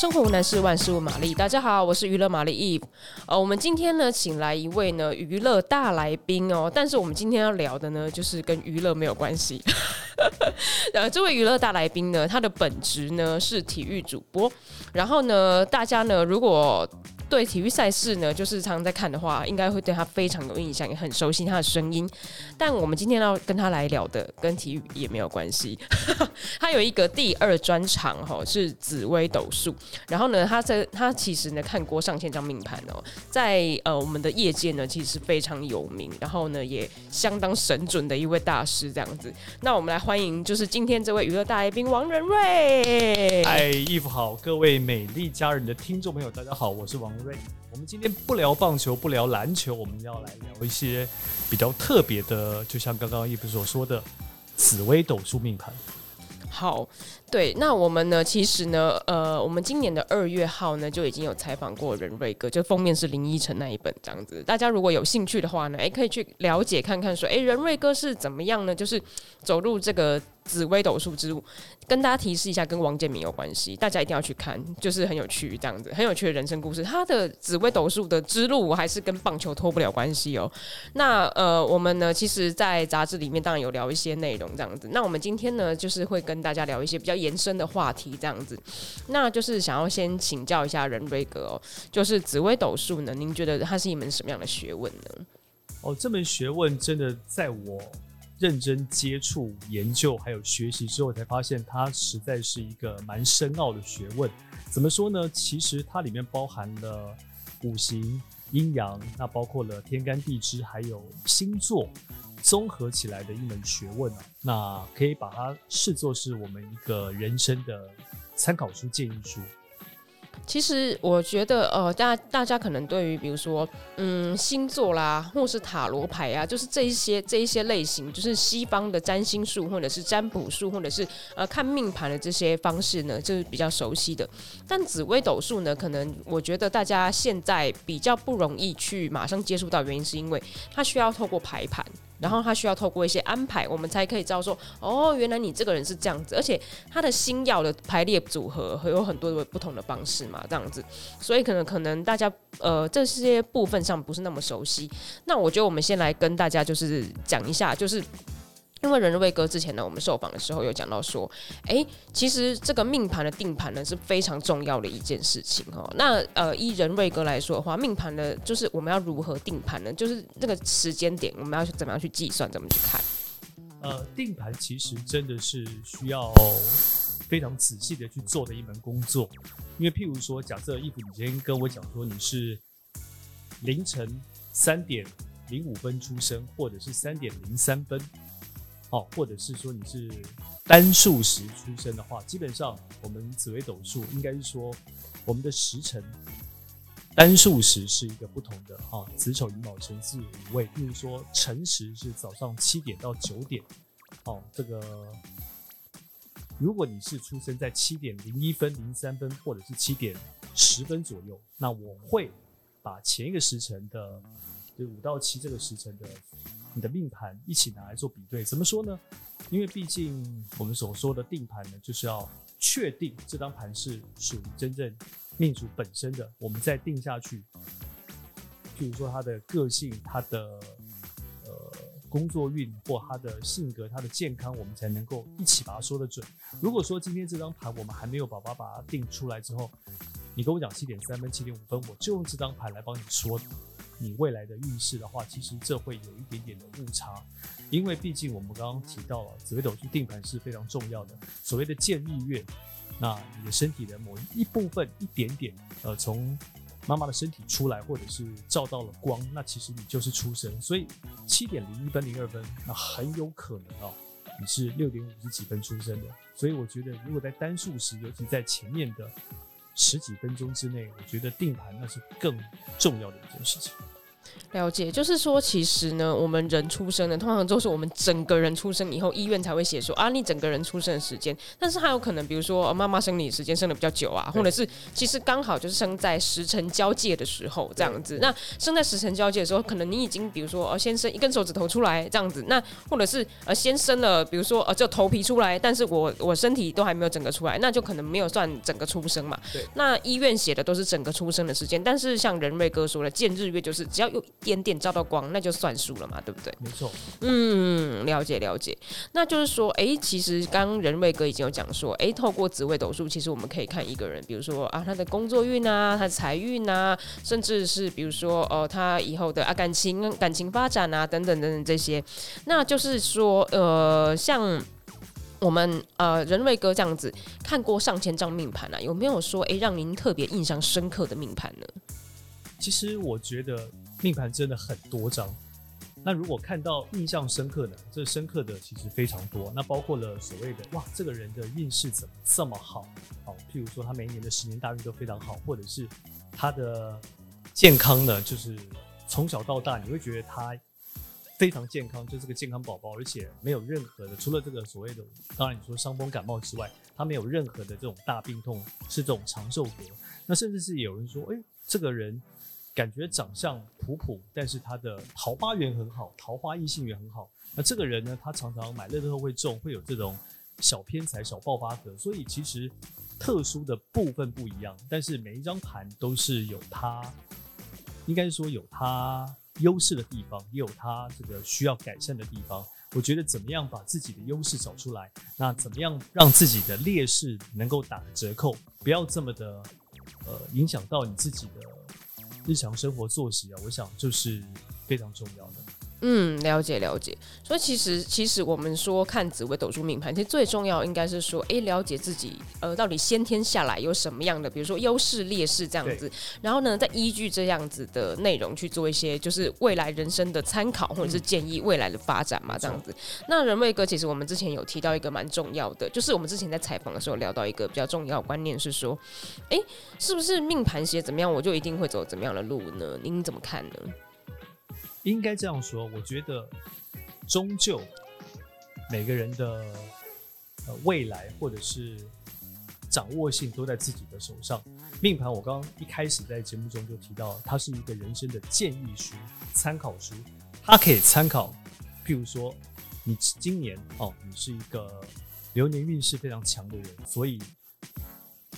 生活无难事，万事问玛丽。大家好，我是娱乐玛丽 Eve。呃，我们今天呢，请来一位呢娱乐大来宾哦。但是我们今天要聊的呢，就是跟娱乐没有关系。呃，这位娱乐大来宾呢，他的本职呢是体育主播。然后呢，大家呢，如果对体育赛事呢，就是常常在看的话，应该会对他非常有印象，也很熟悉他的声音。但我们今天要跟他来聊的，跟体育也没有关系。他有一个第二专长，哈，是紫微斗数。然后呢，他在他其实呢看过上千张命盘哦，在呃我们的业界呢，其实非常有名。然后呢，也相当神准的一位大师这样子。那我们来欢迎，就是今天这位娱乐大来宾王仁瑞。嗨衣服好，各位美丽佳人的听众朋友，大家好，我是王。我们今天不聊棒球，不聊篮球，我们要来聊一些比较特别的，就像刚刚 Eve 所说的紫微斗数命盘。好，对，那我们呢？其实呢，呃，我们今年的二月号呢就已经有采访过仁瑞哥，就封面是林依晨那一本这样子。大家如果有兴趣的话呢，诶，可以去了解看看，说，诶，仁瑞哥是怎么样呢？就是走入这个。紫薇斗数之路，跟大家提示一下，跟王建民有关系，大家一定要去看，就是很有趣，这样子很有趣的人生故事。他的紫薇斗数的之路，还是跟棒球脱不了关系哦。那呃，我们呢，其实，在杂志里面当然有聊一些内容，这样子。那我们今天呢，就是会跟大家聊一些比较延伸的话题，这样子。那就是想要先请教一下任瑞哥哦，就是紫薇斗数呢，您觉得它是一门什么样的学问呢？哦，这门学问真的在我。认真接触、研究还有学习之后，才发现它实在是一个蛮深奥的学问。怎么说呢？其实它里面包含了五行、阴阳，那包括了天干地支，还有星座，综合起来的一门学问啊。那可以把它视作是我们一个人生的参考书、建议书。其实我觉得，呃，大大家可能对于比如说，嗯，星座啦，或是塔罗牌啊，就是这一些这一些类型，就是西方的占星术，或者是占卜术，或者是呃看命盘的这些方式呢，就是比较熟悉的。但紫微斗数呢，可能我觉得大家现在比较不容易去马上接触到，原因是因为它需要透过排盘。然后他需要透过一些安排，我们才可以知道说，哦，原来你这个人是这样子，而且他的星曜的排列组合会有很多的不同的方式嘛，这样子，所以可能可能大家呃这些部分上不是那么熟悉。那我觉得我们先来跟大家就是讲一下，就是。因为仁瑞哥之前呢，我们受访的时候有讲到说，哎，其实这个命盘的定盘呢是非常重要的一件事情哈。那呃，依仁瑞哥来说的话，命盘呢就是我们要如何定盘呢？就是这个时间点，我们要去怎么样去计算，怎么去看？呃，定盘其实真的是需要非常仔细的去做的一门工作。因为譬如说，假设 Eve 你今天跟我讲说你是凌晨三点零五分出生，或者是三点零三分。哦，或者是说你是单数时出生的话，基本上我们紫微斗数应该是说我们的时辰单数时是一个不同的哈，子丑寅卯辰巳午未。例如说辰时是早上七点到九点，哦，这个如果你是出生在七点零一分、零三分或者是七点十分左右，那我会把前一个时辰的，就五到七这个时辰的。你的命盘一起拿来做比对，怎么说呢？因为毕竟我们所说的定盘呢，就是要确定这张盘是属于真正命主本身的，我们再定下去。譬如说他的个性、他的呃工作运或他的性格、他的健康，我们才能够一起把它说得准。如果说今天这张盘我们还没有把它把它定出来之后，你跟我讲七点三分、七点五分，我就用这张盘来帮你说。你未来的运势的话，其实这会有一点点的误差，因为毕竟我们刚刚提到了紫微斗数定盘是非常重要的。所谓的建立月，那你的身体的某一部分一点点，呃，从妈妈的身体出来，或者是照到了光，那其实你就是出生。所以七点零一分零二分，那很有可能啊，你是六点五十几分出生的。所以我觉得，如果在单数时，尤其在前面的十几分钟之内，我觉得定盘那是更重要的一件事情。了解，就是说，其实呢，我们人出生呢，通常都是我们整个人出生以后，医院才会写说啊，你整个人出生的时间。但是还有可能，比如说妈妈生你时间生的比较久啊，或者是其实刚好就是生在时辰交界的时候这样子。那生在时辰交界的时候，可能你已经比如说呃先生一根手指头出来这样子，那或者是呃先生了，比如说呃就头皮出来，但是我我身体都还没有整个出来，那就可能没有算整个出生嘛。那医院写的都是整个出生的时间，但是像仁瑞哥说的，见日月就是只要有一点点照到光，那就算数了嘛，对不对？没错。嗯，了解了解。那就是说，哎、欸，其实刚刚仁瑞哥已经有讲说，哎、欸，透过紫微斗数，其实我们可以看一个人，比如说啊，他的工作运啊，他的财运啊，甚至是比如说哦、呃，他以后的啊感情感情发展啊，等等等等这些。那就是说，呃，像我们呃仁瑞哥这样子看过上千张命盘啊，有没有说哎、欸，让您特别印象深刻的命盘呢？其实我觉得。命盘真的很多张，那如果看到印象深刻的，这深刻的其实非常多。那包括了所谓的哇，这个人的运势怎么这么好？好，譬如说他每一年的十年大运都非常好，或者是他的健康呢，就是从小到大你会觉得他非常健康，就是个健康宝宝，而且没有任何的，除了这个所谓的当然你说伤风感冒之外，他没有任何的这种大病痛，是这种长寿格。那甚至是有人说，诶，这个人。感觉长相普普，但是他的桃花缘很好，桃花异性缘很好。那这个人呢，他常常买乐透会中，会有这种小偏财、小爆发格。所以其实特殊的部分不一样，但是每一张盘都是有它，应该说有它优势的地方，也有它这个需要改善的地方。我觉得怎么样把自己的优势找出来，那怎么样让自己的劣势能够打折扣，不要这么的呃影响到你自己的。日常生活作息啊，我想就是非常重要的。嗯，了解了解。所以其实其实我们说看紫微斗数命盘，其实最重要应该是说，哎、欸，了解自己呃到底先天下来有什么样的，比如说优势劣势这样子。然后呢，再依据这样子的内容去做一些就是未来人生的参考或者是建议未来的发展嘛，这样子。嗯、那仁瑞哥，其实我们之前有提到一个蛮重要的，就是我们之前在采访的时候聊到一个比较重要的观念是说，哎、欸，是不是命盘写怎么样，我就一定会走怎么样的路呢？您怎么看呢？应该这样说，我觉得终究每个人的呃未来或者是掌握性都在自己的手上。命盘我刚刚一开始在节目中就提到，它是一个人生的建议书、参考书，它可以参考。譬如说，你今年哦，你是一个流年运势非常强的人，所以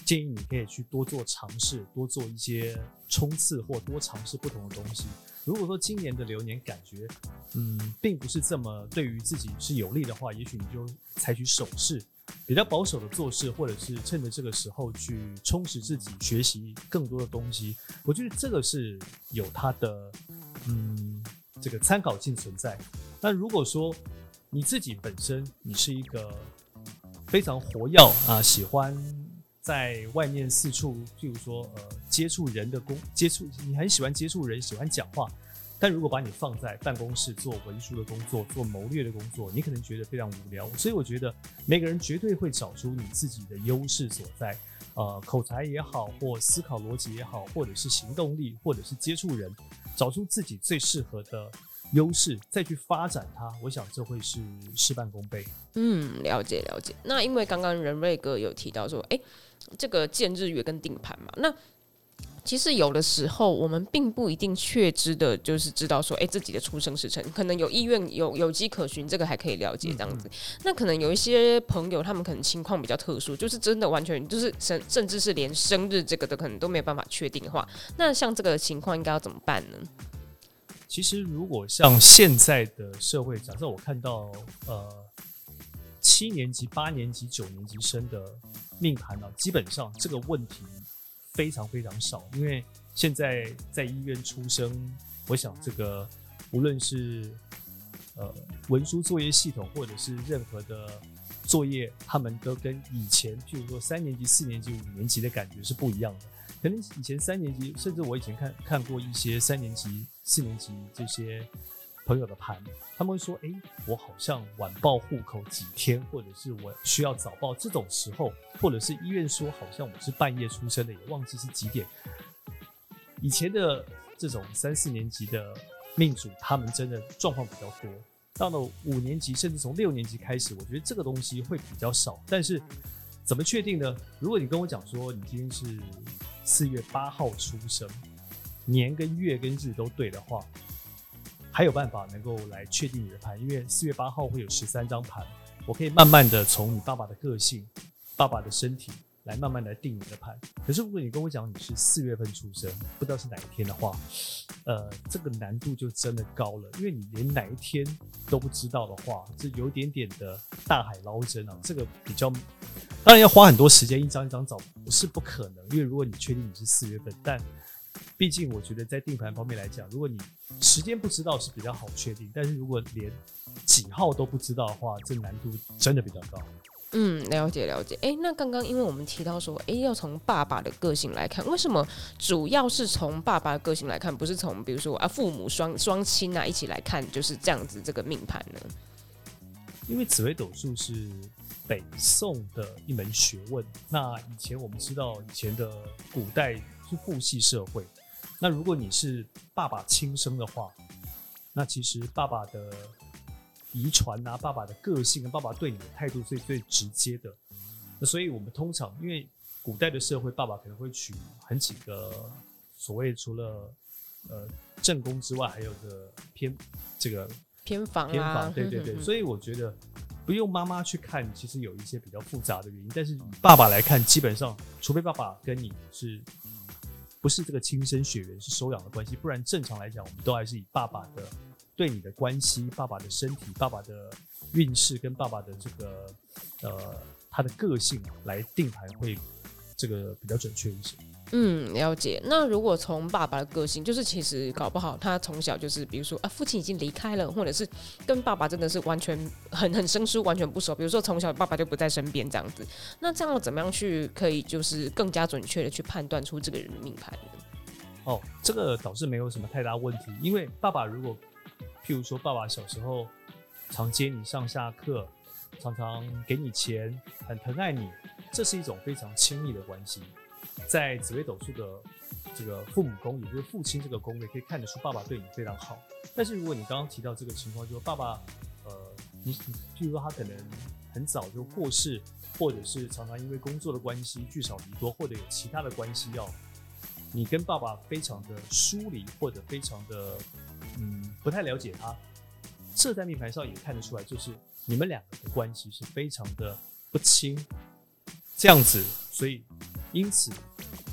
建议你可以去多做尝试，多做一些冲刺，或多尝试不同的东西。如果说今年的流年感觉，嗯，并不是这么对于自己是有利的话，也许你就采取守势，比较保守的做事，或者是趁着这个时候去充实自己，学习更多的东西。我觉得这个是有它的，嗯，这个参考性存在。那如果说你自己本身你是一个非常活跃啊，喜欢。在外面四处，譬如说，呃，接触人的工，接触你很喜欢接触人，喜欢讲话，但如果把你放在办公室做文书的工作，做谋略的工作，你可能觉得非常无聊。所以我觉得每个人绝对会找出你自己的优势所在，呃，口才也好，或思考逻辑也好，或者是行动力，或者是接触人，找出自己最适合的。优势再去发展它，我想这会是事半功倍。嗯，了解了解。那因为刚刚仁瑞哥有提到说，哎、欸，这个见日月跟定盘嘛，那其实有的时候我们并不一定确知的，就是知道说，哎、欸，自己的出生时辰可能有意愿有有迹可循，这个还可以了解这样子。嗯嗯，那可能有一些朋友，他们可能情况比较特殊，就是真的完全就是甚甚至是连生日这个的可能都没有办法确定的话，那像这个情况应该要怎么办呢？其实，如果像现在的社会，假设我看到呃七年级、八年级、九年级生的命盘呢，基本上这个问题非常非常少，因为现在在医院出生，我想这个无论是呃文书作业系统，或者是任何的作业，他们都跟以前，譬如说三年级、四年级、五年级的感觉是不一样的。可能以前三年级，甚至我以前看看过一些三年级。四年级这些朋友的盘，他们会说：“哎、我好像晚报户口几天，或者是我需要早报这种时候，或者是医院说好像我是半夜出生的，也忘记是几点。”以前的这种三四年级的命主，他们真的状况比较多。到了五年级，甚至从六年级开始，我觉得这个东西会比较少。但是怎么确定呢？如果你跟我讲说你今天是四月八号出生，年跟月跟日都对的话，还有办法能够来确定你的盘，因为四月八号会有十三张盘，我可以慢慢的从你爸爸的个性、爸爸的身体。来慢慢来定你的盘。可是如果你跟我讲你是四月份出生，不知道是哪一天的话，呃，这个难度就真的高了，因为你连哪一天都不知道的话，这有点点的大海捞针啊。这个比较，当然要花很多时间一张一张找，不是不可能。因为如果你确定你是四月份，但毕竟我觉得在定盘方面来讲，如果你时间不知道是比较好确定，但是如果连几号都不知道的话，这难度真的比较高。嗯，了解了解。诶，那刚刚因为我们提到说，诶，要从爸爸的个性来看，为什么主要是从爸爸的个性来看，不是从比如说啊父母双双亲啊一起来看，就是这样子这个命盘呢？因为紫微斗数是北宋的一门学问。那以前我们知道，以前的古代是父系社会。那如果你是爸爸亲生的话，那其实爸爸的。遗传啊，爸爸的个性跟，爸爸对你的态度最最直接的。那所以我们通常，因为古代的社会，爸爸可能会娶很几个所谓除了呃正宫之外，还有个偏这个偏房啊，偏房，对对对。所以我觉得不用妈妈去看，其实有一些比较复杂的原因。但是爸爸来看，基本上除非爸爸跟你是不是这个亲生血缘，是收养的关系，不然正常来讲，我们都还是以爸爸的。对你的关系，爸爸的身体，爸爸的运势，跟爸爸的这个呃他的个性来定盘，会这个比较准确一些。嗯，了解。那如果从爸爸的个性，就是其实搞不好他从小就是，比如说啊，父亲已经离开了，或者是跟爸爸真的是完全很很生疏，完全不熟。比如说从小爸爸就不在身边这样子，那这样怎么样去可以就是更加准确的去判断出这个人的命盘呢？哦，这个倒是没有什么太大问题，因为爸爸如果譬如说，爸爸小时候常接你上下课，常常给你钱，很疼爱你，这是一种非常亲密的关系。在紫微斗数的这个父母宫，也就是父亲这个宫位，可以看得出爸爸对你非常好。但是如果你刚刚提到这个情况，就是爸爸，呃，你譬如说他可能很早就过世，或者是常常因为工作的关系聚少离多，或者有其他的关系要你跟爸爸非常的疏离，或者非常的。不太了解他，这在命盘上也看得出来，就是你们两个的关系是非常的不亲，这样子，所以因此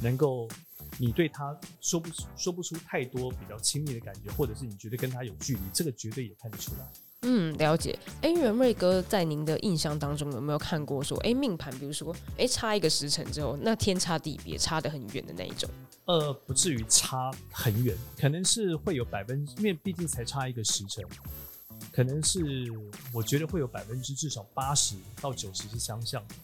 能够你对他说不说不出太多比较亲密的感觉，或者是你觉得跟他有距离，这个绝对也看得出来。嗯，了解。哎，元瑞哥在您的印象当中有没有看过说，哎，命盘比如说，哎，差一个时辰之后，那天差地别，差得很远的那一种？呃，不至于差很远，可能是会有百分，因为毕竟才差一个时辰，可能是我觉得会有百分之至少八十到九十是相像的。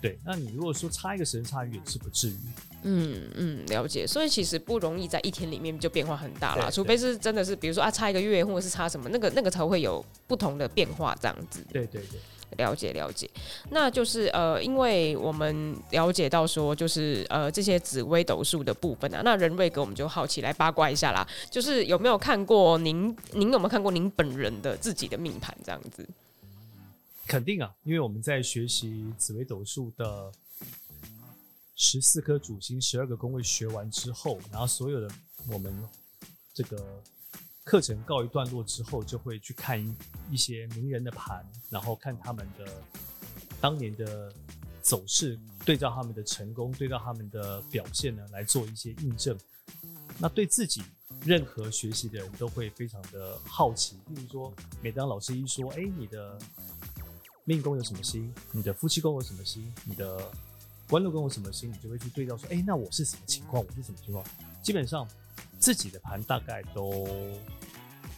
对，那你如果说差一个时间差远，是不至于。嗯嗯，了解。所以其实不容易在一天里面就变化很大啦，除非是真的是，比如说啊，差一个月或者是差什么，那个那个才会有不同的变化这样子。对对对，了解了解。那就是呃，因为我们了解到说，就是呃这些紫微斗数的部分啊，那仁瑞哥我们就好奇来八卦一下啦，就是有没有看过您，您有没有看过您本人的自己的命盘这样子？肯定啊，因为我们在学习紫微斗数的。十四颗主星，十二个宫位学完之后，然后所有的我们这个课程告一段落之后，就会去看一些名人的盘，然后看他们的当年的走势，对照他们的成功，对照他们的表现呢，来做一些印证。那对自己任何学习的人都会非常的好奇，比如说，每当老师一说，哎，你的命宫有什么星？你的夫妻宫有什么星？你的官禄宫有什么星，你就会去对照说，哎、那我是什么情况？我是什么情况？基本上自己的盘大概都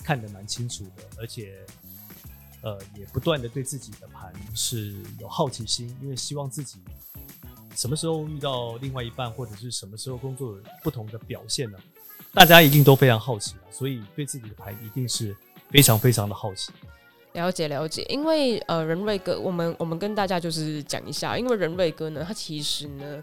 看得蛮清楚的，而且呃，也不断的对自己的盘是有好奇心，因为希望自己什么时候遇到另外一半，或者是什么时候工作有不同的表现呢？大家一定都非常好奇，所以对自己的盘一定是非常非常的好奇。了解了解，因为呃，仁瑞哥，我们我们跟大家就是讲一下，因为仁瑞哥呢，他其实呢，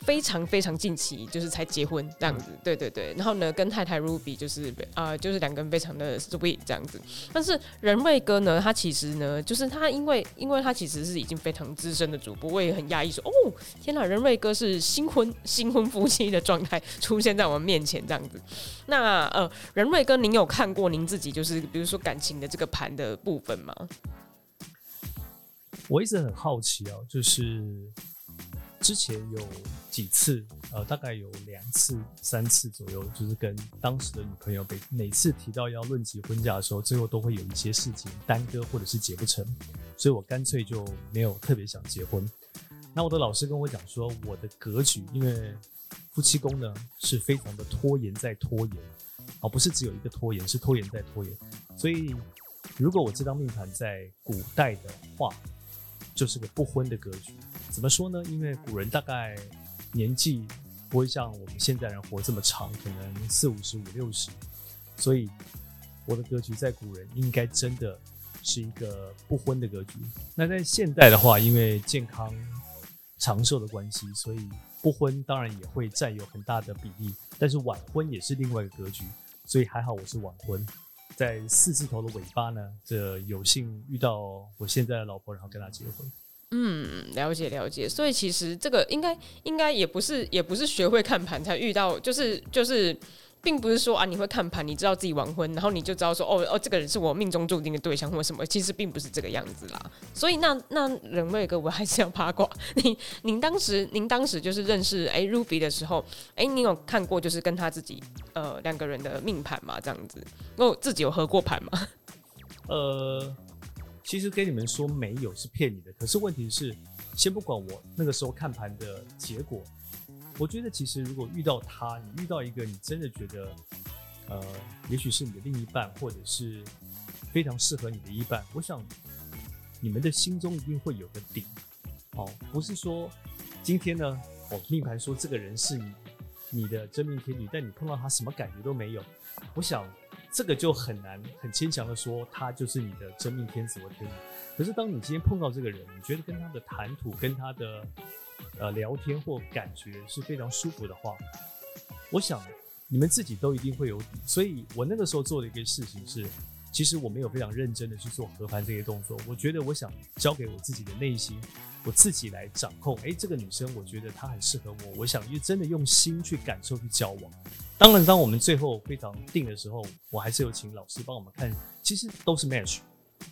非常非常近期就是才结婚这样子，对对对。然后呢，跟太太 Ruby 就是啊、呃，就是两个人非常的 sweet 这样子。但是仁瑞哥呢，他其实呢，就是他因为因为他其实是已经非常资深的主播，我也很讶异说，哦，天哪，仁瑞哥是新婚新婚夫妻的状态出现在我们面前这样子。那呃，仁瑞哥，您有看过您自己就是比如说感情的这个盘的部分吗？我一直很好奇哦，就是之前有几次，呃，大概有两次、三次左右，就是跟当时的女朋友，每每次提到要论及婚嫁的时候，最后都会有一些事情耽搁或者是结不成，所以我干脆就没有特别想结婚。那我的老师跟我讲说，我的格局，因为夫妻宫呢是非常的拖延再拖延，哦，不是只有一个拖延，是拖延再拖延，所以如果我这张命盘在古代的话，就是个不婚的格局，怎么说呢？因为古人大概年纪不会像我们现在人活这么长，可能四五十、五六十，所以我的格局在古人应该真的是一个不婚的格局。那在现代的话，因为健康长寿的关系，所以不婚当然也会占有很大的比例。但是晚婚也是另外一个格局，所以还好我是晚婚。在四字头的尾巴呢，这有幸遇到我现在的老婆，然后跟她结婚。嗯，了解了解。所以其实这个应该应该也不是也不是学会看盘才遇到，就是就是。并不是说啊，你会看盘，你知道自己完婚，然后你就知道说，哦哦，这个人是我命中注定的对象或什么，其实并不是这个样子啦。所以那那仁瑞哥，我还是要八卦。您您当时您当时就是认识哎 Ruby 的时候，哎，你有看过就是跟他自己呃两个人的命盘吗？这样子，哦，自己有合过盘吗？呃，其实跟你们说没有是骗你的。可是问题是，先不管我那个时候看盘的结果。我觉得其实如果遇到他，你遇到一个你真的觉得，呃，也许是你的另一半，或者是非常适合你的一半，我想你们的心中一定会有个底，哦，不是说今天呢，哦，命盘说这个人是你你的真命天女，但你碰到他什么感觉都没有，我想这个就很难很牵强的说他就是你的真命天子或天女。可是当你今天碰到这个人，你觉得跟他的谈吐，跟他的呃，聊天或感觉是非常舒服的话，我想你们自己都一定会有底。所以我那个时候做的一个事情是，其实我没有非常认真的去做合盘这些动作。我觉得我想交给我自己的内心，我自己来掌控。诶，这个女生我觉得她很适合我，我想就真的用心去感受去交往。当然，当我们最后非常定的时候，我还是有请老师帮我们看，其实都是 match。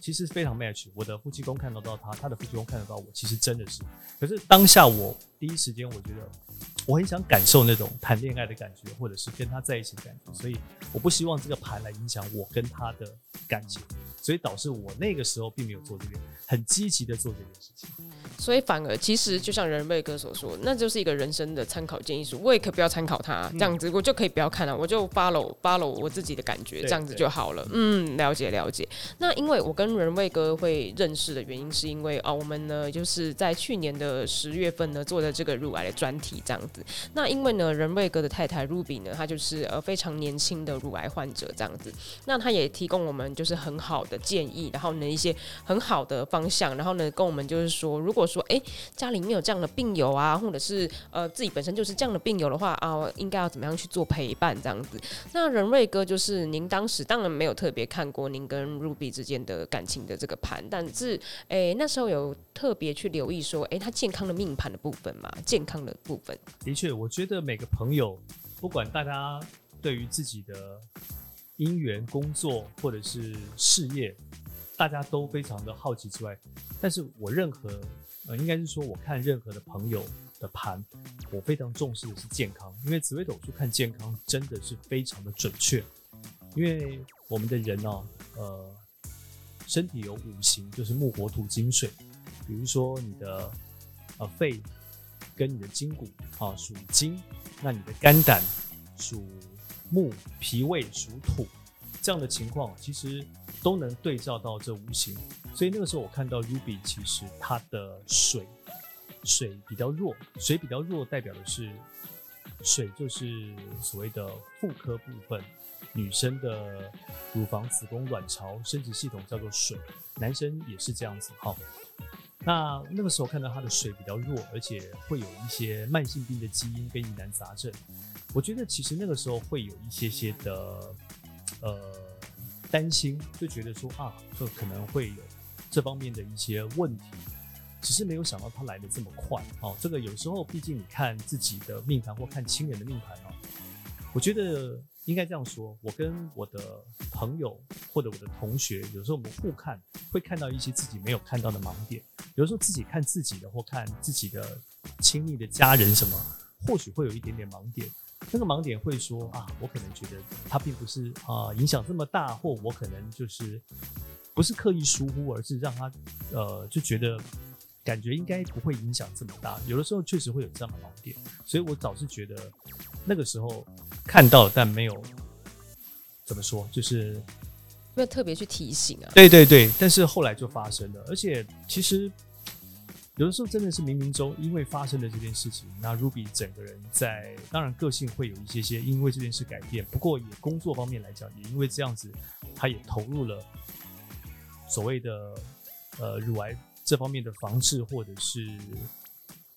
其实非常 match，我的夫妻宫看得到他，他的夫妻宫看得到我，其实真的是。可是当下我第一时间，我觉得我很想感受那种谈恋爱的感觉，或者是跟他在一起的感觉，所以我不希望这个盘来影响我跟他的感情，所以导致我那个时候并没有做这个，很积极的做这件事情。所以反而其实就像仁瑞哥所说，那就是一个人生的参考建议书，我也可以不要参考他这样子，我就可以不要看了，我就 follow follow 我自己的感觉，这样子就好了。嗯，了解了解。那因为我跟仁瑞哥会认识的原因，是因为啊，我们呢就是在去年的十月份呢做的这个乳癌的专题这样子。那因为呢仁瑞哥的太太 Ruby 呢，她就是呃非常年轻的乳癌患者这样子，那她也提供我们就是很好的建议，然后呢一些很好的方向，然后呢跟我们就是说，如果说哎、家里面有这样的病友啊，或者是呃自己本身就是这样的病友的话啊，应该要怎么样去做陪伴这样子？那仁瑞哥就是您当时当然没有特别看过您跟 Ruby 之间的感情的这个盘，但是哎、那时候有特别去留意说，哎、他健康的命盘的部分嘛，健康的部分。的确，我觉得每个朋友，不管大家对于自己的姻缘、工作或者是事业，大家都非常的好奇之外，但是我任何。呃，应该是说，我看任何的朋友的盘，我非常重视的是健康，因为紫微斗数看健康真的是非常的准确。因为我们的人呢、呃，身体有五行，就是木、火、土、金、水。比如说你的呃肺跟你的筋骨啊属金，那你的肝胆属木，脾胃属土，这样的情况其实都能对照到这五行。所以那个时候我看到 Ruby，其实它的水水比较弱，水比较弱代表的是水就是所谓的妇科部分，女生的乳房、子宫、卵巢、生殖系统叫做水，男生也是这样子。哈，那那个时候看到他的水比较弱，而且会有一些慢性病的基因跟疑难杂症，我觉得其实那个时候会有一些些的呃担心，就觉得说啊，这可能会有这方面的一些问题，只是没有想到他来得这么快哦。这个有时候毕竟你看自己的命盘或看亲人的命盘哦，我觉得。应该这样说，我跟我的朋友或者我的同学，有时候我们互看，会看到一些自己没有看到的盲点。有时候自己看自己的，或看自己的亲密的家人什么，或许会有一点点盲点。那个盲点会说啊，我可能觉得他并不是啊影响这么大，或我可能就是不是刻意疏忽，而是让他呃就觉得。感觉应该不会影响这么大，有的时候确实会有这样的盲点，所以我早是觉得那个时候看到，但没有怎么说，就是没有特别去提醒啊。对对对，但是后来就发生了，而且其实有的时候真的是冥冥中因为发生了这件事情，那 Ruby 整个人在当然个性会有一些些因为这件事改变，不过也工作方面来讲，也因为这样子，他也投入了所谓的呃乳癌。这方面的防治，或者是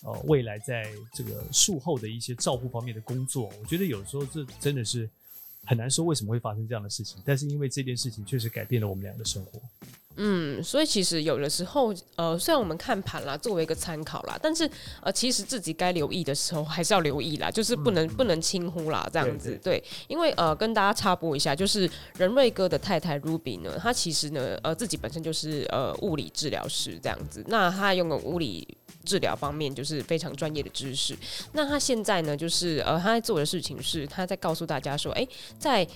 呃未来在这个术后的一些照护方面的工作，我觉得有时候这真的是很难说为什么会发生这样的事情。但是因为这件事情确实改变了我们俩的生活。嗯，所以其实有的时候，呃，虽然我们看盘啦，作为一个参考啦，但是呃，其实自己该留意的时候还是要留意啦，就是不能、嗯、不能轻忽啦，这样子。对，对，对，因为呃，跟大家插播一下，就是仁瑞哥的太太 Ruby 呢，她其实呢，呃，自己本身就是呃物理治疗师这样子，那她用的物理治疗方面就是非常专业的知识。那她现在呢，就是呃，她在做的事情是，她在告诉大家说，哎，在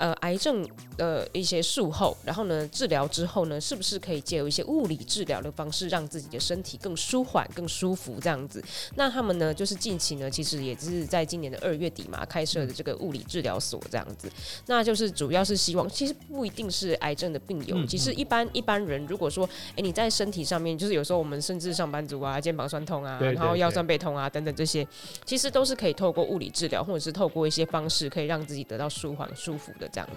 呃，癌症的一些术后，然后呢，治疗之后呢，是不是可以借由一些物理治疗的方式，让自己的身体更舒缓、更舒服这样子？那他们呢，就是近期呢，其实也是在今年的二月底嘛，开设的这个物理治疗所这样子。那就是主要是希望，其实不一定是癌症的病友，其实一般一般人，如果说，哎，你在身体上面，就是有时候我们甚至上班族啊，肩膀酸痛啊，然后腰酸背痛啊等等这些，其实都是可以透过物理治疗，或者是透过一些方式，可以让自己得到舒缓、舒服的。这样子，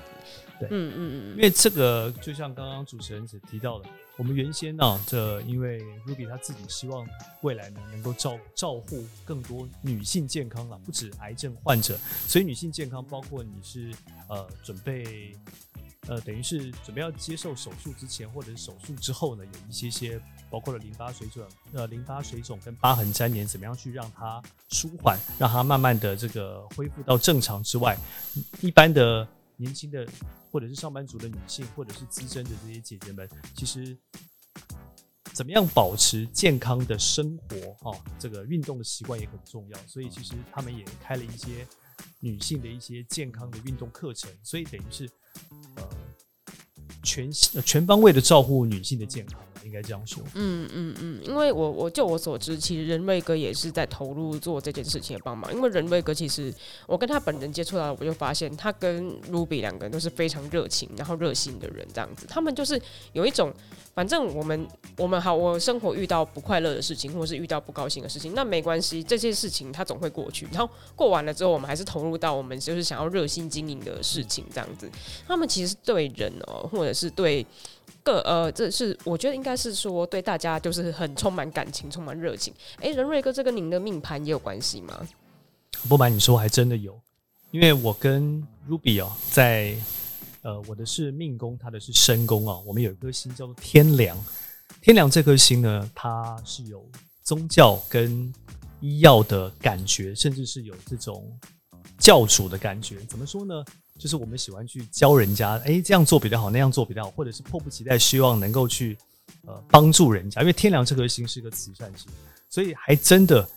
对，嗯嗯嗯，因为这个就像刚刚主持人所提到的，我们原先呢、啊，这因为 Ruby 他自己希望未来呢能够照照顾更多女性健康啊，不止癌症患者，所以女性健康包括你是呃准备呃等于是准备要接受手术之前或者是手术之后呢，有一些些包括了淋巴水肿呃淋巴水肿跟疤痕粘连，怎么样去让它舒缓，让它慢慢的这个恢复到正常之外，一般的。年轻的，或者是上班族的女性，或者是资深的这些姐姐们，其实怎么样保持健康的生活啊？这个运动的习惯也很重要。所以其实他们也开了一些女性的一些健康的运动课程，所以等于是呃全全方位的照顾女性的健康。应该这样说，嗯嗯嗯，因为我我就我所知，其实仁瑞哥也是在投入做这件事情的帮忙。因为仁瑞哥其实我跟他本人接触到，我就发现他跟 Ruby 两个人都是非常热情，然后热心的人，这样子。他们就是有一种，反正我们我们好，我生活遇到不快乐的事情，或是遇到不高兴的事情，那没关系，这些事情他总会过去。然后过完了之后，我们还是投入到我们就是想要热心经营的事情，这样子。他们其实对人哦，或者是对。个呃，这是我觉得应该是说对大家就是很充满感情、充满热情。哎，仁瑞哥，这跟您的命盘也有关系吗？不瞒你说，还真的有，因为我跟 Ruby 哦，在呃，我的是命宫，他的是身宫啊。我们有一颗星叫做天梁，天梁这颗星呢，它是有宗教跟医药的感觉，甚至是有这种教主的感觉。怎么说呢？就是我们喜欢去教人家，哎，这样做比较好，那样做比较好，或者是迫不及待希望能够去呃帮助人家。因为天梁这颗星是个慈善星，所以还真的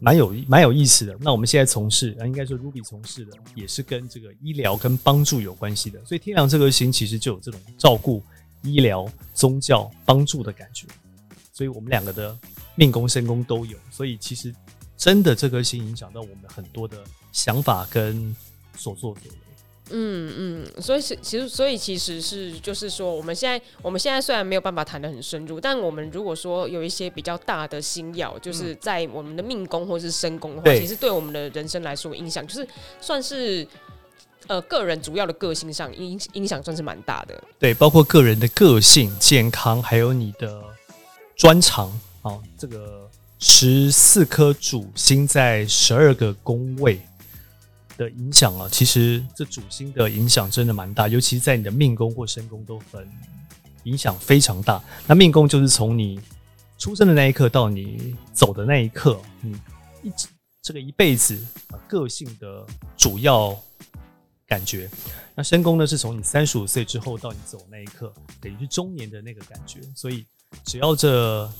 蛮有蛮有意思的。那我们现在从事，啊，应该说 Ruby 从事的也是跟这个医疗跟帮助有关系的。所以天梁这颗星其实就有这种照顾、医疗、宗教、帮助的感觉。所以我们两个的命宫、身宫都有。所以其实真的这颗星影响到我们很多的想法跟所作所为。嗯嗯，所以是其实，所以其实是就是说，我们现在我们现在虽然没有办法谈的很深入，但我们如果说有一些比较大的星曜，就是在我们的命宫或是身宫的话，嗯、其实对我们的人生来说影响就是算是呃个人主要的个性上影影响算是蛮大的。对，包括个人的个性、健康，还有你的专长哦，这个十四颗主星在十二个宫位的影响啊，其实这主星的影响真的蛮大，尤其在你的命宫或身宫都很影响非常大。那命宫就是从你出生的那一刻到你走的那一刻，你一直这个一辈子啊个性的主要感觉。那身宫呢，是从你三十五岁之后到你走那一刻，等于是中年的那个感觉。所以只要这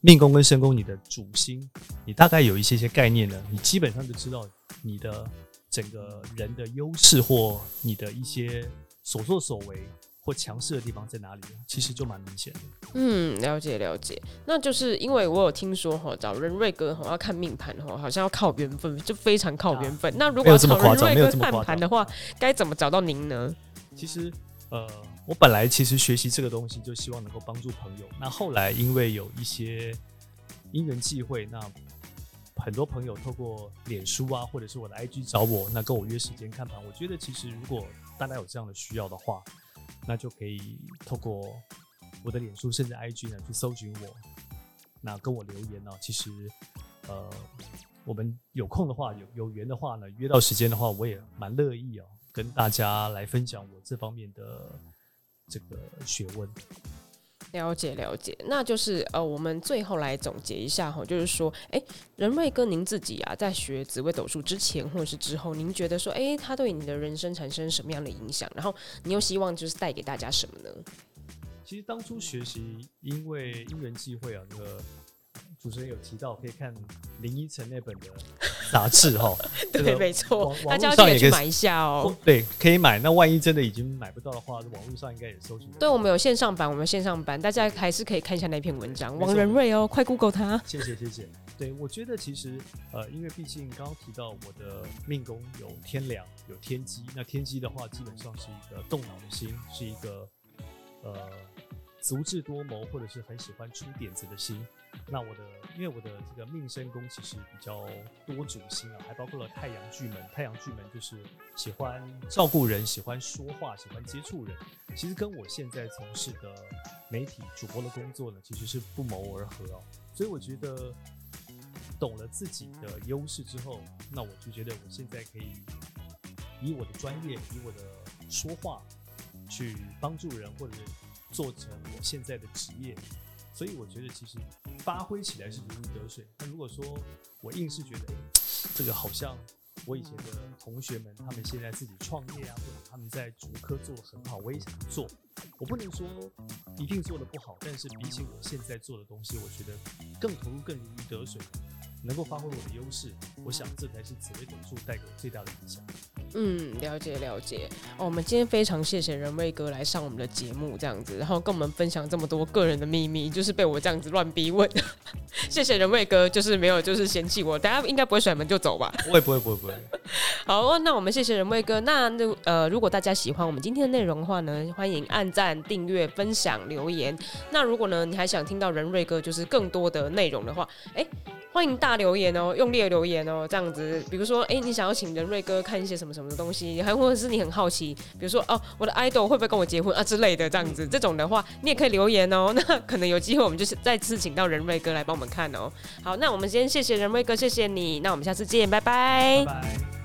命宫跟身宫，你的主星，你大概有一些些概念呢，你基本上就知道你的整个人的优势或你的一些所作所为或强势的地方在哪里，其实就蛮明显的。嗯，了解了解。那就是因为我有听说哈，找人瑞哥哈要看命盘哈，好像要靠缘分，就非常靠缘分。啊、那如果要找人瑞哥看盘的话，该怎么找到您呢？其实呃。我本来其实学习这个东西就希望能够帮助朋友，那后来因为有一些因缘际会，那很多朋友透过脸书啊，或者是我的 IG 找我，那跟我约时间看盘。我觉得其实如果大家有这样的需要的话，那就可以透过我的脸书甚至 IG 呢去搜寻我，那跟我留言呢、其实呃，我们有空的话，有有缘的话呢，约到时间的话，我也蛮乐意哦，跟大家来分享我这方面的。这个学问，了解了解，那就是呃，我们最后来总结一下哈，就是说，哎，仁瑞哥，您自己啊，在学紫微斗数之前或者是之后，您觉得说，哎，他对你的人生产生什么样的影响？然后你又希望就是带给大家什么呢？其实当初学习，因为因缘际会啊，那个。主持人有提到可以看林依晨那本的杂志哈，对，没错，大家可以去买一下哦。对，可以买。那万一真的已经买不到的话，网络上应该也搜寻。对，我们有线上版，我们线上版，大家还是可以看一下那篇文章。王仁瑞哦，快 Google 他。谢谢谢谢。对，我觉得其实呃，因为毕竟刚刚提到我的命宫有天梁有天机，那天机的话基本上是一个动脑的心，是一个呃足智多谋或者是很喜欢出点子的心。那我的，因为我的这个命身宫其实比较多主星啊，还包括了太阳巨门。太阳巨门就是喜欢照顾人，喜欢说话，喜欢接触人。其实跟我现在从事的媒体主播的工作呢，其实是不谋而合哦。所以我觉得懂了自己的优势之后，那我就觉得我现在可以以我的专业，以我的说话去帮助人，或者做成我现在的职业。所以我觉得其实发挥起来是如鱼得水。那如果说我硬是觉得，这个好像我以前的同学们，他们现在自己创业啊，或者他们在竹科做得很好，我也想做。我不能说一定做得不好，但是比起我现在做的东西，我觉得更投入、更如鱼得水，能够发挥我的优势。我想这才是紫微斗数带给我最大的影响。嗯，了解了解哦。我们今天非常谢谢仁瑞哥来上我们的节目，这样子，然后跟我们分享这么多个人的秘密，就是被我这样子乱逼问。谢谢仁瑞哥，就是没有就是嫌弃我，大家应该不会甩门就走吧？不会不会不会不会。好，那我们谢谢仁瑞哥。那那呃，如果大家喜欢我们今天的内容的话呢，欢迎按赞、订阅、分享、留言。那如果呢，你还想听到仁瑞哥就是更多的内容的话，哎。欢迎大留言哦，用力的留言哦，这样子，比如说，哎，你想要请仁瑞哥看一些什么什么的东西，还或者是你很好奇，比如说，哦，我的 idol 会不会跟我结婚啊之类的，这样子，这种的话，你也可以留言哦。那可能有机会，我们就是再次请到仁瑞哥来帮我们看哦。好，那我们先谢谢仁瑞哥，谢谢你，那我们下次见，拜拜。